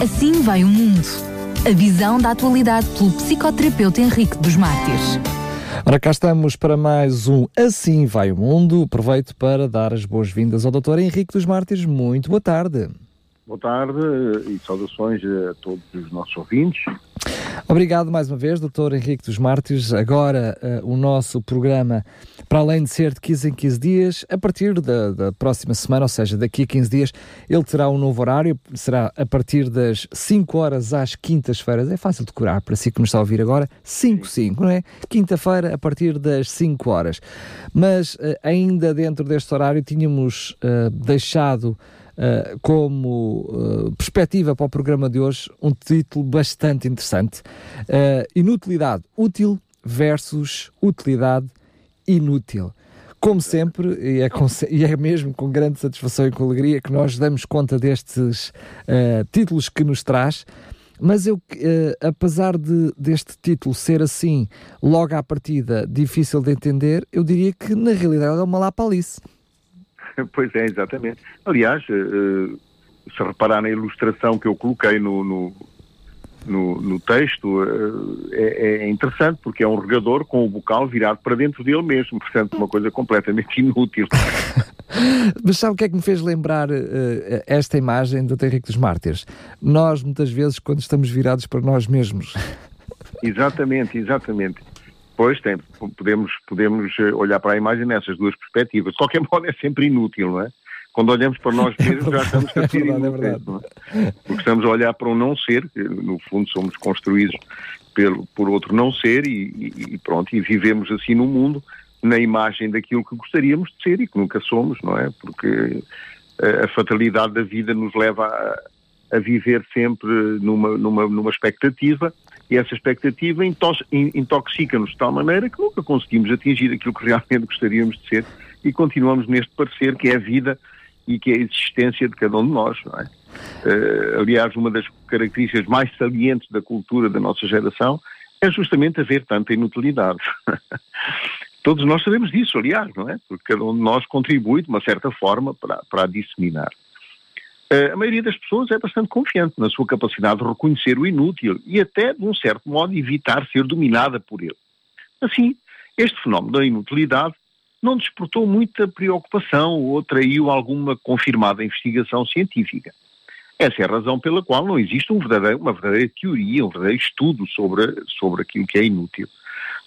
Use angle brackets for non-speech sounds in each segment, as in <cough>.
Assim vai o mundo. A visão da atualidade pelo psicoterapeuta Henrique dos Mártires. Ora, cá estamos para mais um Assim Vai o Mundo. Aproveito para dar as boas-vindas ao Dr. Henrique dos Mártires. Muito boa tarde. Boa tarde e saudações a todos os nossos ouvintes. Obrigado mais uma vez, Dr. Henrique dos Mártires. Agora uh, o nosso programa, para além de ser de 15 em 15 dias, a partir da, da, próxima semana, ou seja, daqui a 15 dias, ele terá um novo horário. Será a partir das 5 horas às quintas-feiras. É fácil de curar para si que nos está a ouvir agora. 5, 5, não é? Quinta-feira, a partir das 5 horas. Mas uh, ainda dentro deste horário, tínhamos uh, deixado uh, como uh, perspectiva para o programa de hoje um título bastante interessante: uh, Inutilidade útil versus utilidade inútil. Como sempre, e é, com, e é, mesmo com grande satisfação e com alegria que nós damos conta destes títulos que nos traz. Mas eu, apesar de, deste título ser assim, logo à partida, difícil de entender, eu diria que na realidade é uma lapalice. <laughs> pois é, exatamente. Aliás, uh, se reparar na ilustração que eu coloquei no, no, no, no texto, uh, é, é, interessante porque é um regador com o bocal virado para dentro dele mesmo, portanto, uma coisa completamente <laughs> inútil. <laughs> Mas sabe o que é que me fez lembrar uh, esta imagem do Henrique dos Mártires? Nós, muitas vezes, quando estamos virados para nós mesmos. Exatamente, exatamente. Pois, tem, podemos, podemos eh, olhar para a imagem nessas duas perspectivas. De qualquer <laughs> modo, é sempre inútil, não é? Quando olhamos para nós mesmos, já estamos a ser é inúteis, é? Porque estamos a olhar para um não ser, que no fundo somos construídos pelo, por outro não ser e, e, pronto, e vivemos assim no mundo na imagem daquilo que gostaríamos de ser e que nunca somos, não é? Porque a, a fatalidade da vida nos leva a, a viver sempre numa, numa, numa expectativa e essa expectativa intoxica-nos de tal maneira que nunca conseguimos atingir aquilo que realmente gostaríamos de ser e continuamos neste parecer que é a vida e que é a existência de cada um de nós, é? Uh, aliás, uma das características mais salientes da cultura da nossa geração é justamente haver tanta inutilidade. <laughs> Todos nós sabemos disso, aliás, não é? Porque cada um de nós contribui de uma certa forma para, para a disseminar. Uh, a maioria das pessoas é bastante confiante na sua capacidade de reconhecer o inútil e até, de um certo modo, evitar ser dominada por ele. Assim, este fenómeno da inutilidade não despertou muita preocupação ou atraiu alguma confirmada investigação científica. Essa é a razão pela qual não existe um uma verdadeira teoria, um verdadeiro estudo sobre, sobre aquilo que é inútil.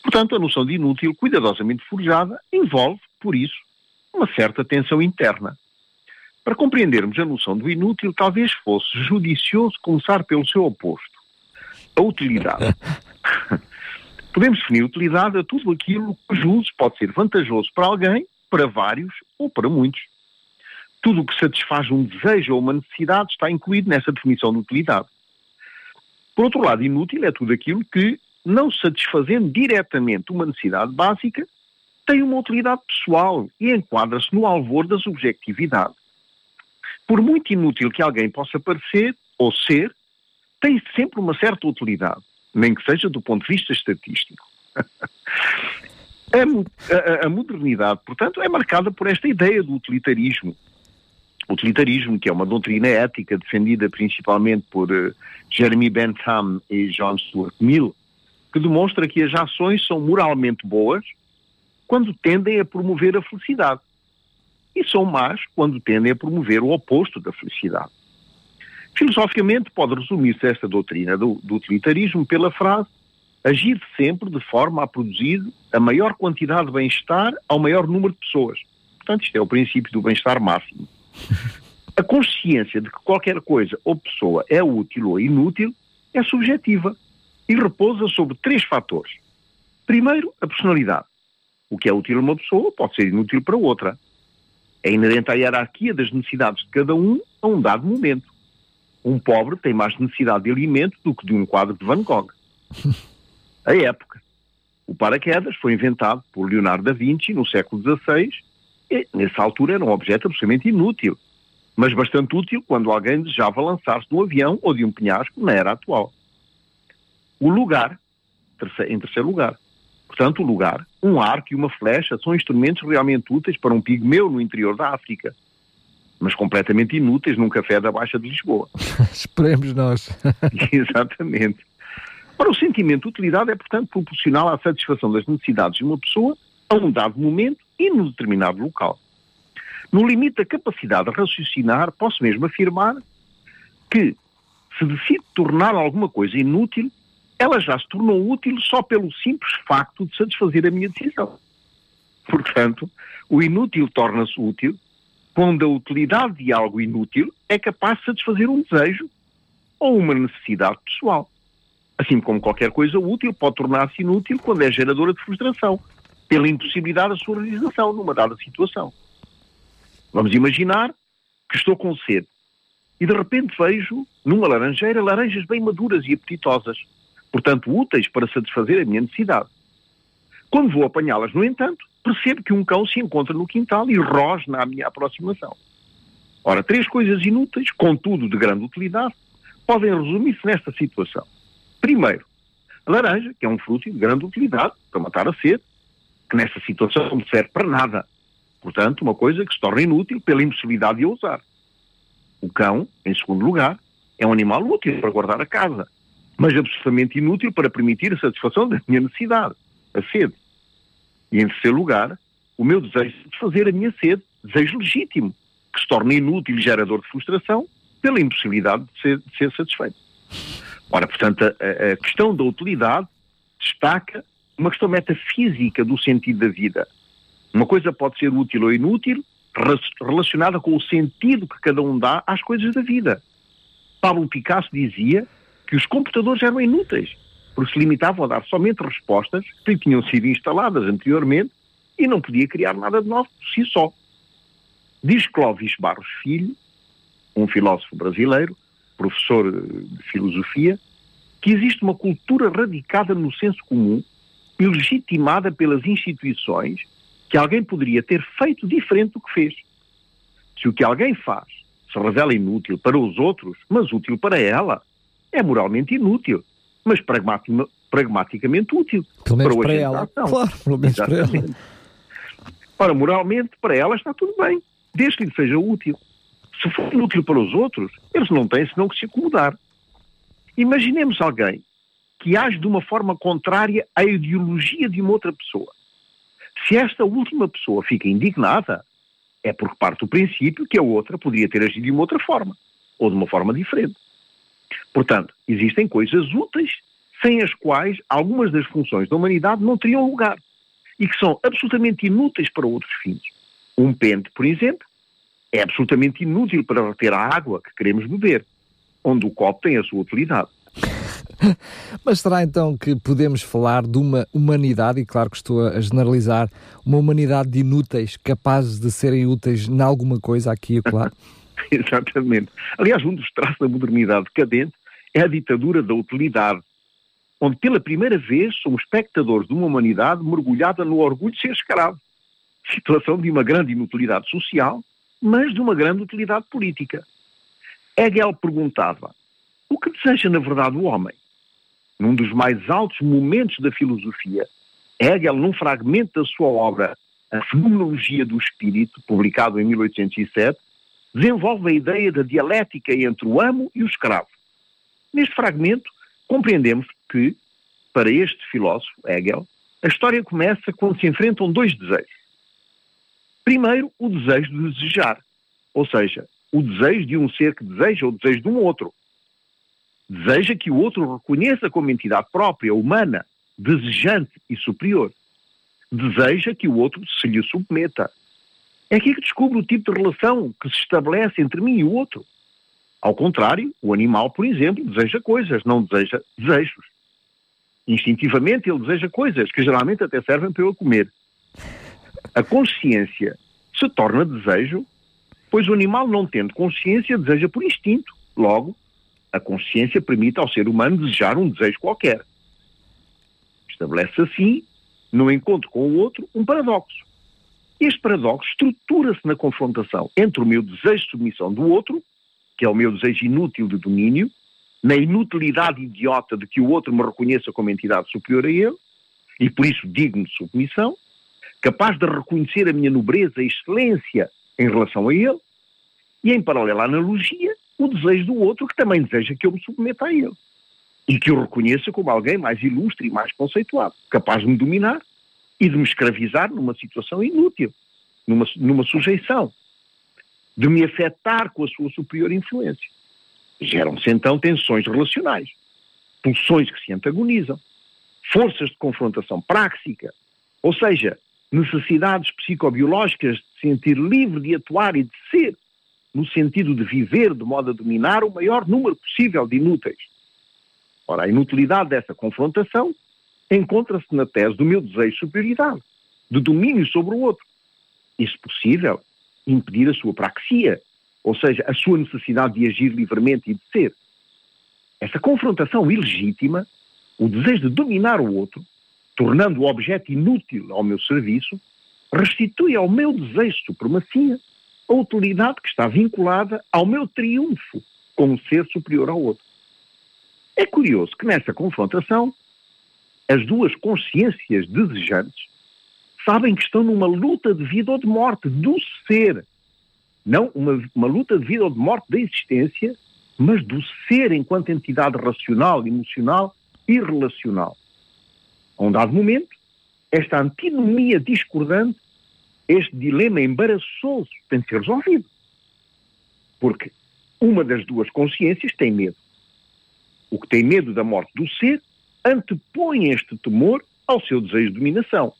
Portanto, a noção de inútil, cuidadosamente forjada, envolve, por isso, uma certa tensão interna. Para compreendermos a noção do inútil, talvez fosse judicioso começar pelo seu oposto, a utilidade. <laughs> Podemos definir utilidade a tudo aquilo cujo uso pode ser vantajoso para alguém, para vários ou para muitos. Tudo o que satisfaz um desejo ou uma necessidade está incluído nessa definição de utilidade. Por outro lado, inútil é tudo aquilo que, não satisfazendo diretamente uma necessidade básica, tem uma utilidade pessoal e enquadra-se no alvor da subjetividade por muito inútil que alguém possa parecer ou ser, tem sempre uma certa utilidade, nem que seja do ponto de vista estatístico. <laughs> a, a, a, modernidade, portanto, é marcada por esta ideia do utilitarismo. Utilitarismo, que é uma doutrina ética defendida principalmente por uh, Jeremy Bentham e John Stuart Mill, que demonstra que as ações são moralmente boas quando tendem a promover a felicidade e são más quando tendem a promover o oposto da felicidade. Filosoficamente, pode resumir-se esta doutrina do, do, utilitarismo pela frase agir sempre de forma a produzir a maior quantidade de bem-estar ao maior número de pessoas. Portanto, isto é o princípio do bem-estar máximo. <laughs> A consciência de que qualquer coisa ou pessoa é útil ou inútil é subjetiva e repousa sobre três fatores. Primeiro, a personalidade. O que é útil a uma pessoa pode ser inútil para outra. É inerente à hierarquia das necessidades de cada um a um dado momento. Um pobre tem mais necessidade de alimento do que de um quadro de Van Gogh. <laughs> A época. O paraquedas foi inventado por Leonardo da Vinci no século XVI e, nessa altura, era um objeto absolutamente inútil, mas bastante útil quando alguém desejava lançar-se de um avião ou de um penhasco na era atual. O lugar, em terceiro lugar, Portanto, o lugar, um arco e uma flecha são instrumentos realmente úteis para um pigmeu no interior da África. mas completamente inúteis num café da Baixa de Lisboa. <laughs> Esperemos nós. <laughs> Exatamente. Ora, o sentimento de utilidade é, portanto, proporcional à satisfação das necessidades de uma pessoa a um dado momento e num determinado local. No limite da capacidade de raciocinar, posso mesmo afirmar que, se decido tornar alguma coisa inútil, ela já se tornou útil só pelo simples facto de satisfazer a minha decisão. Portanto, o inútil torna-se útil quando a utilidade de algo inútil é capaz de satisfazer um desejo ou uma necessidade pessoal. Assim como qualquer coisa útil pode tornar-se inútil quando é geradora de frustração, pela impossibilidade da sua realização numa dada situação. Vamos imaginar que estou com sede e de repente vejo numa laranjeira laranjas bem maduras e apetitosas, portanto úteis para satisfazer a minha necessidade. Quando vou apanhá-las, no entanto, percebo que um cão se encontra no quintal e rosna à minha aproximação. Ora, três coisas inúteis, contudo de grande utilidade, podem resumir-se nesta situação. Primeiro, a laranja, que é um fruto de grande utilidade para matar a sede, que nesta situação não serve para nada, Portanto, uma coisa que se torna inútil pela impossibilidade de a usar. O cão, em segundo lugar, é um animal útil para guardar a casa, mas absolutamente inútil para permitir a satisfação da minha necessidade, a sede. E em terceiro lugar, o meu desejo de fazer a minha sede, desejo legítimo, que se torna inútil e gerador de frustração pela impossibilidade de ser, de ser satisfeito. Ora, portanto, a, a questão da utilidade destaca uma questão metafísica do sentido da vida, uma coisa pode ser útil ou inútil, relacionada com o sentido que cada um dá às coisas da vida. Pablo Picasso dizia que os computadores eram inúteis, porque se limitavam a dar somente respostas que tinham sido instaladas anteriormente e não podia criar nada de novo por si só. Diz Clóvis Barros Filho, um filósofo brasileiro, professor de filosofia, que existe uma cultura radicada no senso comum e legitimada pelas instituições que alguém poderia ter feito diferente do que fez. Se o que alguém faz se revela inútil para os outros, mas útil para ela, é moralmente inútil, mas pragmaticamente útil. Pelo menos para, para ela. Claro, pelo menos Exatamente. para ela. Ora, moralmente, para ela está tudo bem, desde que lhe seja útil. Se for inútil para os outros, eles não têm senão que se acomodar. Imaginemos alguém que age de uma forma contrária à ideologia de uma outra pessoa. Se esta última pessoa fica indignada, é porque parte do princípio que a outra poderia ter agido de uma outra forma, ou de uma forma diferente. Portanto, existem coisas úteis sem as quais algumas das funções da humanidade não teriam lugar e que são absolutamente inúteis para outros fins. Um pente, por exemplo, é absolutamente inútil para reter a água que queremos beber, onde o copo tem a sua utilidade. <laughs> Mas será então que podemos falar de uma humanidade, e claro que estou a generalizar, uma humanidade de inúteis, capazes de serem úteis em alguma coisa aqui e claro? <laughs> <laughs> Exatamente. Aliás, um dos traços da modernidade decadente é a ditadura da utilidade, onde pela primeira vez somos espectadores de uma humanidade mergulhada no orgulho de ser escravo. Situação de uma grande inutilidade social, mas de uma grande utilidade política. Hegel perguntava: o que deseja na verdade o homem? num dos mais altos momentos da filosofia, Hegel, num fragmento da sua obra A Fenomenologia do Espírito, publicado em 1807, desenvolve a ideia da dialética entre o amo e o escravo. Neste fragmento, compreendemos que, para este filósofo, Hegel, a história começa quando se enfrentam dois desejos. Primeiro, o desejo de desejar, ou seja, o desejo de um ser que deseja o desejo de um outro. Deseja que o outro reconheça como entidade própria, humana, desejante e superior. Deseja que o outro se lhe submeta. É aqui que descobre o tipo de relação que se estabelece entre mim e o outro. Ao contrário, o animal, por exemplo, deseja coisas, não deseja desejos. Instintivamente ele deseja coisas que geralmente até servem para eu comer. A consciência se torna desejo, pois o animal, não tendo consciência, deseja por instinto. Logo, a consciência permite ao ser humano desejar um desejo qualquer. Estabelece assim, no encontro com o outro, um paradoxo. Este paradoxo estrutura-se na confrontação entre o meu desejo de submissão do outro, que é o meu desejo inútil de domínio, na inutilidade idiota de que o outro me reconheça como entidade superior a ele, e por isso digno de submissão, capaz de reconhecer a minha nobreza e excelência em relação a ele, E em paralelo à analogia, o desejo do outro que também deseja que eu me submeta a ele. E que eu reconheça como alguém mais ilustre e mais conceituado, capaz de me dominar e de me escravizar numa situação inútil, numa, numa sujeição, de me afetar com a sua superior influência. Geram-se então tensões relacionais, pulsões que se antagonizam, forças de confrontação práxica, ou seja, necessidades psicobiológicas de se sentir livre de atuar e de ser, no sentido de viver de modo a dominar o maior número possível de inúteis. Ora, a inutilidade dessa confrontação encontra-se na tese do meu desejo de superioridade, de domínio sobre o outro. E, se possível, impedir a sua praxia, ou seja, a sua necessidade de agir livremente e de ser. Essa confrontação ilegítima, o desejo de dominar o outro, tornando o objeto inútil ao meu serviço, restitui ao meu desejo de supremacia a utilidade que está vinculada ao meu triunfo como ser superior ao outro. É curioso que nessa confrontação, as duas consciências desejantes sabem que estão numa luta de vida ou de morte do ser. Não uma, uma luta de vida ou de morte da existência, mas do ser enquanto entidade racional, emocional e relacional. A um dado momento, esta antinomia discordante, este dilema embaraçoso tem de ser resolvido. Porque uma das duas consciências tem medo. O que tem medo da morte do ser antepõe este temor ao seu desejo de dominação.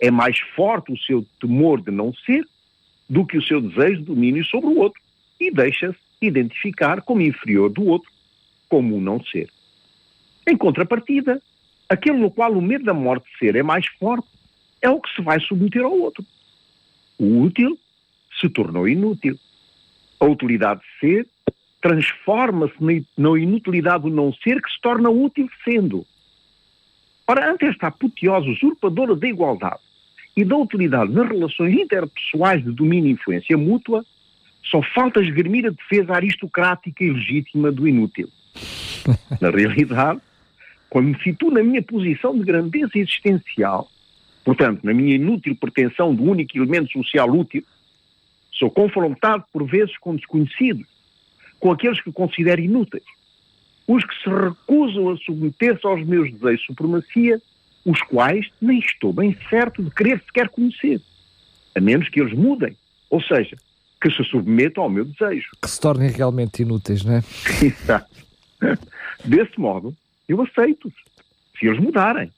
É mais forte o seu temor de não ser do que o seu desejo de domínio sobre o outro e deixa-se identificar como inferior do outro, como um não ser. Em contrapartida, aquele no qual o medo da morte de ser é mais forte é o que se vai submeter ao outro. O útil se tornou inútil. A utilidade de ser transforma-se na inutilidade do não ser que se torna útil sendo. Ora, ante esta apoteose usurpadora da igualdade e da utilidade nas relações interpessoais de domínio e influência mútua, só falta esgrimir a defesa aristocrática e legítima do inútil. <laughs> Na realidade, quando me situo na minha posição de grandeza existencial, portanto, na minha inútil pretensão do único elemento social útil, sou confrontado por vezes com desconhecidos, com aqueles que considero inúteis, os que se recusam a submeter-se aos meus desejos de supremacia, os quais nem estou bem certo de querer sequer conhecer, a menos que eles mudem, ou seja, que se submetam ao meu desejo. Que se tornem realmente inúteis, não é? <laughs> Exato. Desse modo, eu aceito-os, se eles mudarem.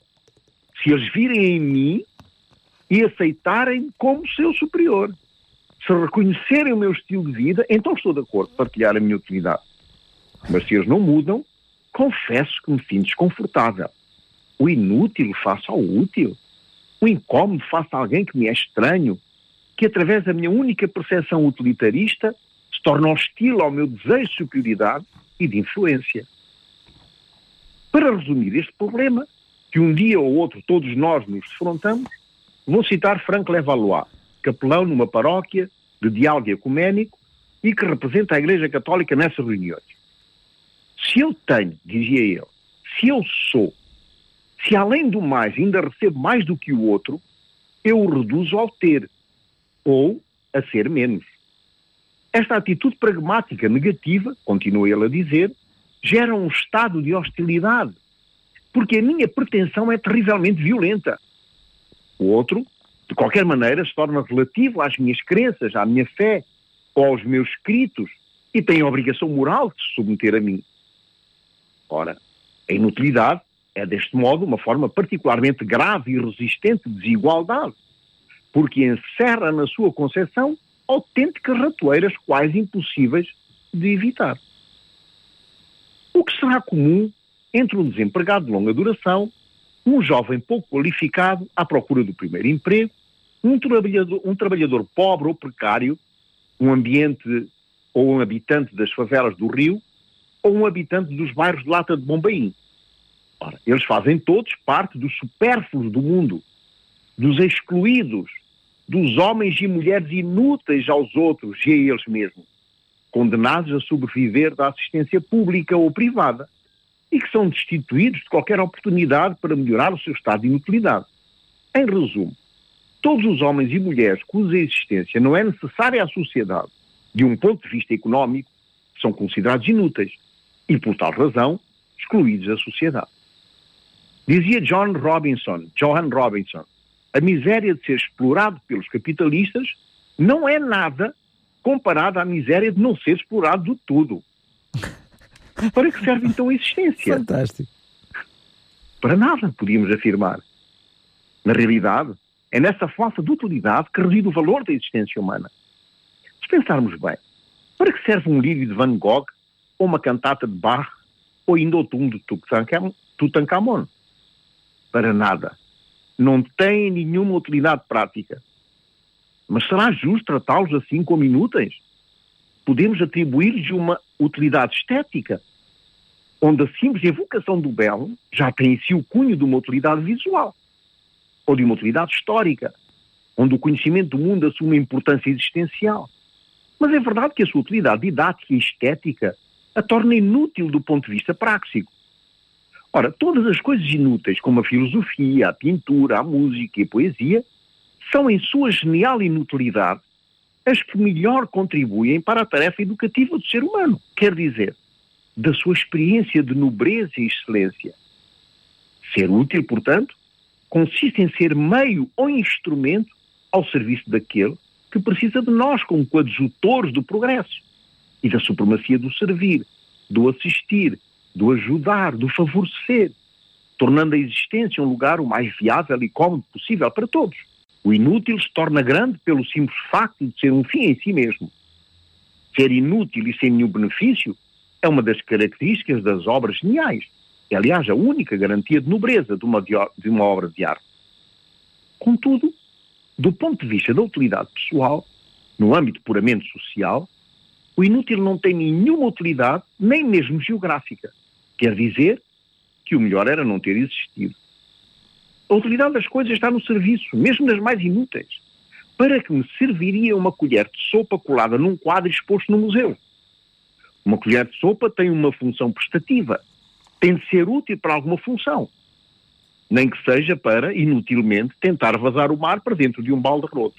Se eles virem em mim e aceitarem como seu superior. Se reconhecerem o meu estilo de vida, então estou de acordo partilhar a minha utilidade. Mas se eles não mudam, confesso que me sinto desconfortável. O inútil face ao útil. O incómodo face a alguém que me é estranho, que através da minha única percepção utilitarista se torna hostil ao meu desejo de superioridade e de influência. Para resumir este problema, que um dia ou outro todos nós nos defrontamos, vou citar Frank Levallois, capelão numa paróquia de diálogo ecuménico e que representa a Igreja Católica nessas reuniões. Se eu tenho, dizia ele, se eu sou, se além do mais ainda recebo mais do que o outro, eu o reduzo ao ter, ou a ser menos. Esta atitude pragmática negativa, continua ele a dizer, gera um estado de hostilidade, porque a minha pretensão é terrivelmente violenta. O outro, de qualquer maneira, se torna relativo às minhas crenças, à minha fé ou aos meus escritos e tem a obrigação moral de se submeter a mim. Ora, a inutilidade é, deste modo, uma forma particularmente grave e resistente de desigualdade, porque encerra na sua concepção autênticas ratoeiras quase impossíveis de evitar. O que será comum entre um desempregado de longa duração, um jovem pouco qualificado à procura do primeiro emprego, um trabalhador, um trabalhador pobre ou precário, um ambiente ou um habitante das favelas do Rio, ou um habitante dos bairros de Lata de Bombaim. Ora, eles fazem todos parte dos supérfluos do mundo, dos excluídos, dos homens e mulheres inúteis aos outros e a eles mesmos condenados a sobreviver da assistência pública ou privada e que são destituídos de qualquer oportunidade para melhorar o seu estado de inutilidade. Em resumo, todos os homens e mulheres cuja existência não é necessária à sociedade, de um ponto de vista económico, são considerados inúteis e, por tal razão, excluídos da sociedade. Dizia John Robinson, Johan Robinson, a miséria de ser explorado pelos capitalistas não é nada comparada à miséria de não ser explorado de tudo. <laughs> Para que serve então a existência? Fantástico. Para nada, podíamos afirmar. Na realidade, é nessa falta de utilidade que reside o valor da existência humana. Se pensarmos bem, para que serve um lírio de Van Gogh, uma cantata de Bach, ou ainda o túmulo de Tutankhamon? Para nada. Não tem nenhuma utilidade prática. Mas será justo tratá-los assim como inúteis? Podemos atribuir-lhes uma utilidade estética, onde a simples evocação do belo já tem em si o cunho de uma utilidade visual, ou de uma utilidade histórica, onde o conhecimento do mundo assume importância existencial. Mas é verdade que a sua utilidade didática e estética a torna inútil do ponto de vista prático. Ora, todas as coisas inúteis, como a filosofia, a pintura, a música e a poesia, são, em sua genial inutilidade, as que melhor contribuem para a tarefa educativa do ser humano. Quer dizer, da sua experiência de nobreza e excelência. Ser útil, portanto, consiste em ser meio ou instrumento ao serviço daquele que precisa de nós como coadjutores do progresso e da supremacia do servir, do assistir, do ajudar, do favorecer, tornando a existência um lugar o mais viável e cómodo possível para todos. O inútil se torna grande pelo simples facto de ser um fim em si mesmo. Ser inútil e sem nenhum benefício é uma das características das obras geniais. É, aliás, a única garantia de nobreza de uma, de uma obra de arte. Contudo, do ponto de vista da utilidade pessoal, no âmbito puramente social, o inútil não tem nenhuma utilidade, nem mesmo geográfica. Quer dizer que o melhor era não ter existido. A utilidade das coisas está no serviço, mesmo das mais inúteis. Para que me serviria uma colher de sopa colada num quadro exposto no museu? Uma colher de sopa tem uma função prestativa. Tem de ser útil para alguma função. Nem que seja para, inutilmente, tentar vazar o mar para dentro de um balde roto.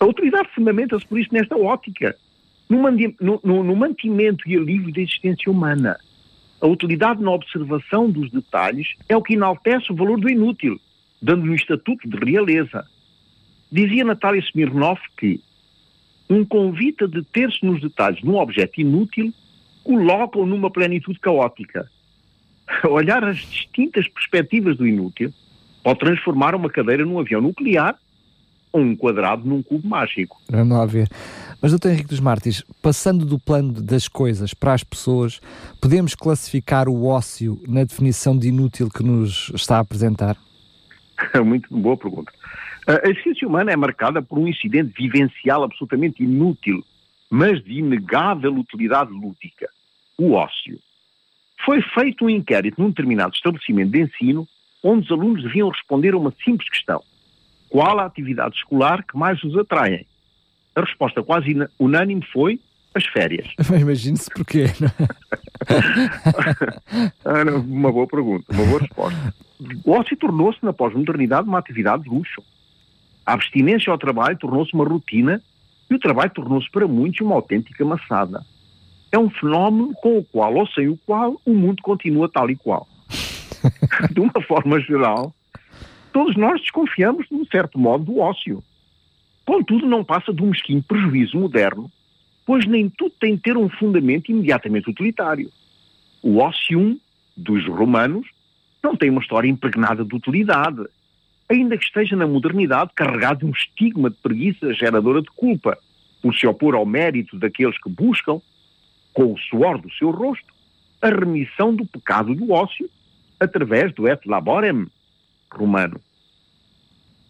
A utilidade fundamenta-se, por isso, nesta ótica, no, no, no mantimento e alívio da existência humana. A utilidade na observação dos detalhes é o que enaltece o valor do inútil, dando-lhe um estatuto de realeza. Dizia Natália Smirnov que um convite a deter-se nos detalhes de um objeto inútil coloca-o numa plenitude caótica. <laughs> Olhar as distintas perspectivas do inútil pode transformar uma cadeira num avião nuclear um quadrado num cubo mágico. Vamos lá ver. Mas, doutor Henrique dos Mártires, passando do plano das coisas para as pessoas, podemos classificar o ócio na definição de inútil que nos está a apresentar? <laughs> Muito boa pergunta. A existência humana é marcada por um incidente vivencial absolutamente inútil, mas de inegável utilidade lúdica, o ócio. Foi feito um inquérito num determinado estabelecimento de ensino onde os alunos deviam responder a uma simples questão. Qual a atividade escolar que mais os atraem? A resposta quase unânime foi as férias. <laughs> Imagine-se porquê. Ah, <laughs> uma boa pergunta, uma boa resposta. O ócio tornou-se, na pós-modernidade, uma atividade de luxo. A abstinência ao trabalho tornou-se uma rotina e o trabalho tornou-se para muitos uma autêntica maçada. É um fenómeno com o qual ou sem o qual o mundo continua tal e qual. <laughs> De uma forma geral, todos nós desconfiamos, de um certo modo, do ócio. Contudo, não passa de um mesquinho prejuízo moderno, pois nem tudo tem de ter um fundamento imediatamente utilitário. O ócio dos romanos não tem uma história impregnada de utilidade, ainda que esteja na modernidade carregado de um estigma de preguiça geradora de culpa, por se opor ao mérito daqueles que buscam, com o suor do seu rosto, a remissão do pecado do ócio através do et laborem, romano.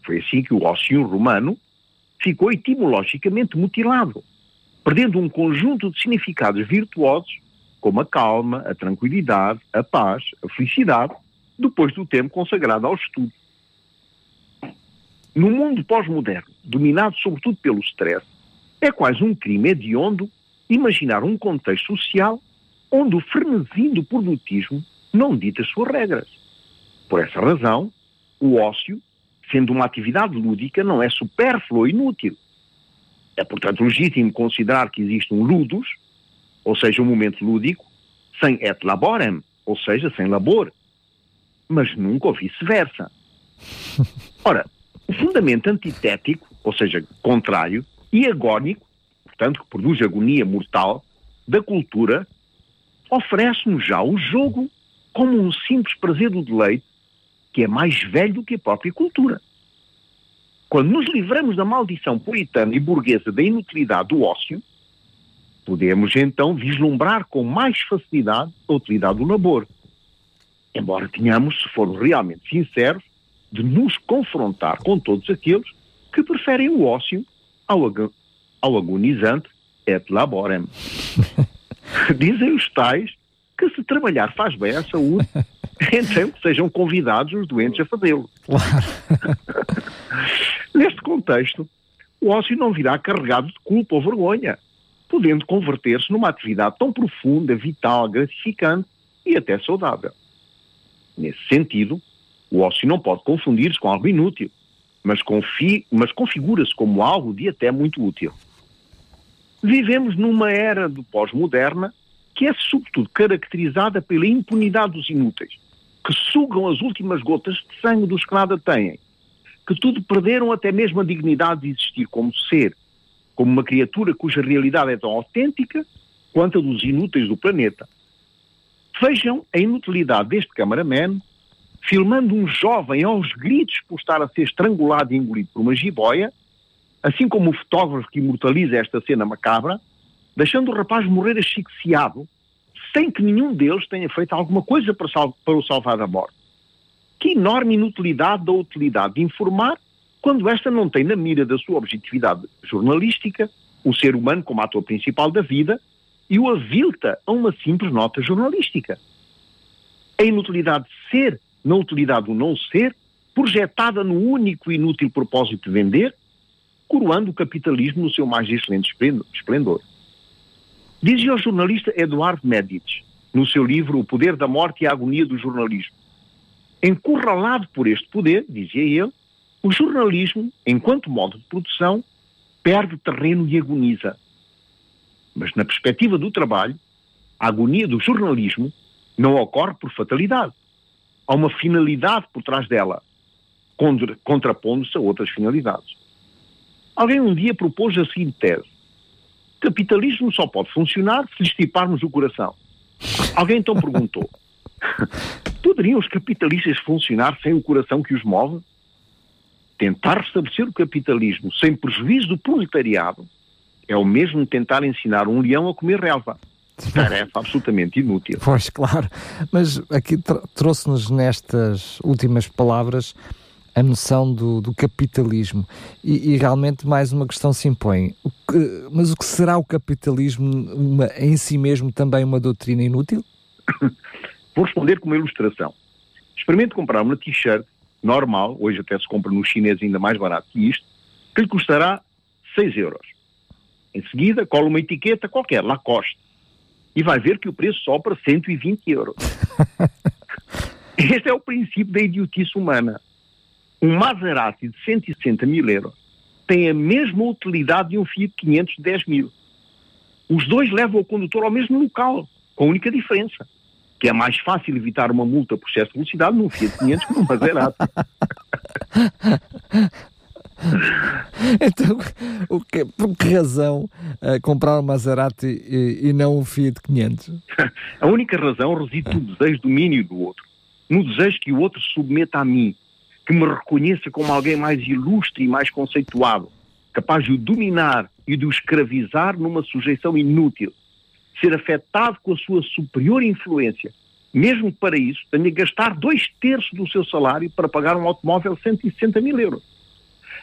Foi assim que o ócio romano ficou etimologicamente mutilado, perdendo um conjunto de significados virtuosos como a calma, a tranquilidade, a paz, a felicidade, depois do tempo consagrado ao estudo. No mundo pós-moderno, dominado sobretudo pelo stress, é quase um crime hediondo imaginar um contexto social onde o frenesim do produtismo não dita as suas regras. Por essa razão, o ócio, sendo uma atividade lúdica, não é supérfluo ou inútil. É, portanto, legítimo considerar que existe um ludus, ou seja, um momento lúdico, sem et laborem, ou seja, sem labor, mas nunca o vice-versa. <laughs> Ora, o fundamento antitético, ou seja, contrário, e agónico, portanto, que produz agonia mortal, da cultura, oferece-nos já o jogo como um simples prazer do deleite, que é mais velho do que a própria cultura. Quando nos livramos da maldição puritana e burguesa da inutilidade do ócio, podemos então vislumbrar com mais facilidade a utilidade do labor. Embora tenhamos, se formos realmente sinceros, de nos confrontar com todos aqueles que preferem o ócio ao, ag ao agonizante et laborem. <laughs> Dizem os tais que se trabalhar faz bem à saúde, então que sejam convidados os doentes a fazê-lo. Claro. <laughs> Neste contexto, o ócio não virá carregado de culpa ou vergonha, podendo converter-se numa atividade tão profunda, vital, gratificante e até saudável. Nesse sentido, o ócio não pode confundir-se com algo inútil, mas, mas configura-se como algo de até muito útil. Vivemos numa era do pós-moderna que é sobretudo caracterizada pela impunidade dos inúteis, que sugam as últimas gotas de sangue dos que nada têm, que tudo perderam até mesmo a dignidade de existir como ser, como uma criatura cuja realidade é tão autêntica quanto a dos inúteis do planeta. Vejam a inutilidade deste cameraman filmando um jovem aos gritos por estar a ser estrangulado e engolido por uma jiboia, assim como o fotógrafo que imortaliza esta cena macabra, deixando o rapaz morrer asfixiado, sem que nenhum deles tenha feito alguma coisa para, para o salvar da morte. Que enorme inutilidade da utilidade de informar quando esta não tem na mira da sua objetividade jornalística o ser humano como ator principal da vida e o avilta a uma simples nota jornalística. A inutilidade de ser na utilidade do não ser, projetada no único e inútil propósito de vender, coroando o capitalismo no seu mais excelente esplendor. Dizia o jornalista Eduardo Medici, no seu livro O Poder da Morte e a Agonia do Jornalismo. Encurralado por este poder, dizia ele, o jornalismo, enquanto modo de produção, perde terreno e agoniza. Mas na perspectiva do trabalho, a agonia do jornalismo não ocorre por fatalidade há uma finalidade por trás dela, contra, contrapondo-se a outras finalidades. Alguém um dia propôs a seguinte tese: capitalismo só pode funcionar se lhe estiparmos o coração. Alguém então perguntou: <laughs> poderiam os capitalistas funcionar sem o coração que os move? Tentar restabelecer o capitalismo sem prejuízo do proletariado é o mesmo tentar ensinar um leão a comer relva tarefa <laughs> absolutamente inútil. Pois, claro. Mas aqui trouxe-nos nestas últimas palavras a noção do, do capitalismo. E, e, realmente mais uma questão se impõe. O que, mas o que será o capitalismo uma, em si mesmo também uma doutrina inútil? <laughs> Vou responder com uma ilustração. Experimente comprar uma t-shirt normal, hoje até se compra no chinês ainda mais barato que isto, que lhe custará 6 euros. Em seguida, cola uma etiqueta qualquer, Lacoste e vai ver que o preço sobe para 120 euros. <laughs> este é o princípio da idiotice humana. Um Maserati de 160 mil euros tem a mesma utilidade de um Fiat 500 de 10 mil. Os dois levam o condutor ao mesmo local, com a única diferença, que é mais fácil evitar uma multa por excesso de velocidade num Fiat 500 que num Maserati. <laughs> então, o que, por que razão uh, comprar um Maserati e, e, não um Fiat 500? <laughs> A única razão reside no desejo de domínio do outro, no desejo que o outro se submeta a mim, que me reconheça como alguém mais ilustre e mais conceituado, capaz de o dominar e de o escravizar numa sujeição inútil, ser afetado com a sua superior influência, mesmo para isso tenha de gastar dois terços do seu salário para pagar um automóvel de 160 mil euros.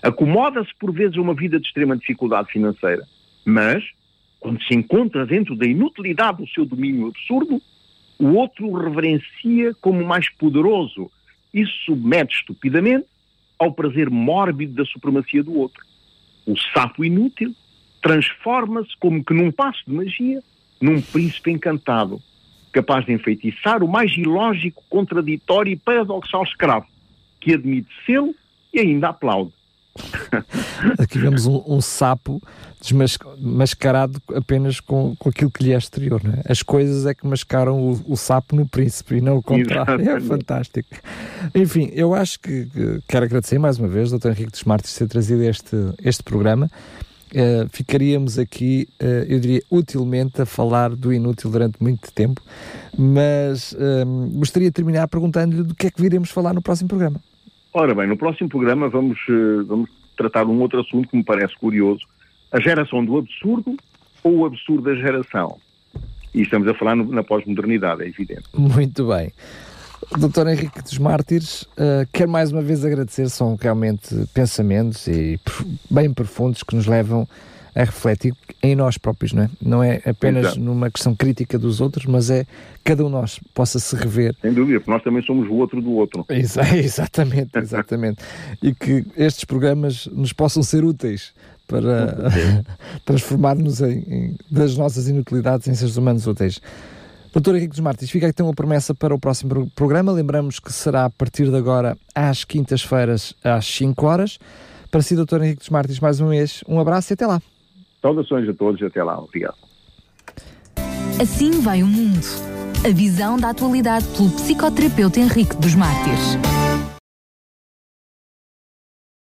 Acomoda-se por vezes a uma vida de extrema dificuldade financeira, mas, quando se encontra dentro da inutilidade do seu domínio absurdo, o outro o reverencia como mais poderoso e submete estupidamente ao prazer mórbido da supremacia do outro. O sapo inútil transforma-se como que num passo de magia num príncipe encantado, capaz de enfeitiçar o mais ilógico, contraditório e paradoxal escravo, que admite sê-lo e ainda aplaude. <laughs> Aqui vemos um, um sapo desmascarado apenas com, com aquilo que lhe é exterior. É? As coisas é que mascaram o, o, sapo no príncipe e não o contrário. É Exatamente. É fantástico. Enfim, eu acho que, que, quero agradecer mais uma vez, Dr. Henrique dos Martins, ter trazido este, este programa. Uh, ficaríamos aqui, uh, eu diria, utilmente a falar do inútil durante muito tempo, mas uh, gostaria de terminar perguntando-lhe do que é que viremos falar no próximo programa. Ora bem, no próximo programa vamos, eh, vamos tratar de um outro assunto que me parece curioso, a geração do absurdo ou o absurdo da geração. E estamos a falar no, na pós-modernidade, é evidente. Muito bem. Doutor Henrique dos Mártires, uh, quero mais uma vez agradecer, são realmente pensamentos e bem profundos que nos levam a refletir em nós próprios, não é? Não é apenas Exato. numa questão crítica dos outros, mas é cada um de nós possa se rever. Sem dúvida, porque nós também somos o outro do outro. Exa <laughs> exatamente, <laughs> exatamente. e que estes programas nos possam ser úteis para <laughs> transformar-nos das nossas inutilidades em seres humanos úteis. Doutor Henrique dos Martins, fica aqui uma promessa para o próximo programa. Lembramos que será a partir de agora às quintas-feiras, às 5 horas. Para si, doutor Henrique dos Martins, mais uma vez, um abraço e até lá. Saudações a todos e até lá. Obrigado. Assim vai o mundo. A visão da atualidade pelo psicoterapeuta Henrique dos Mártires.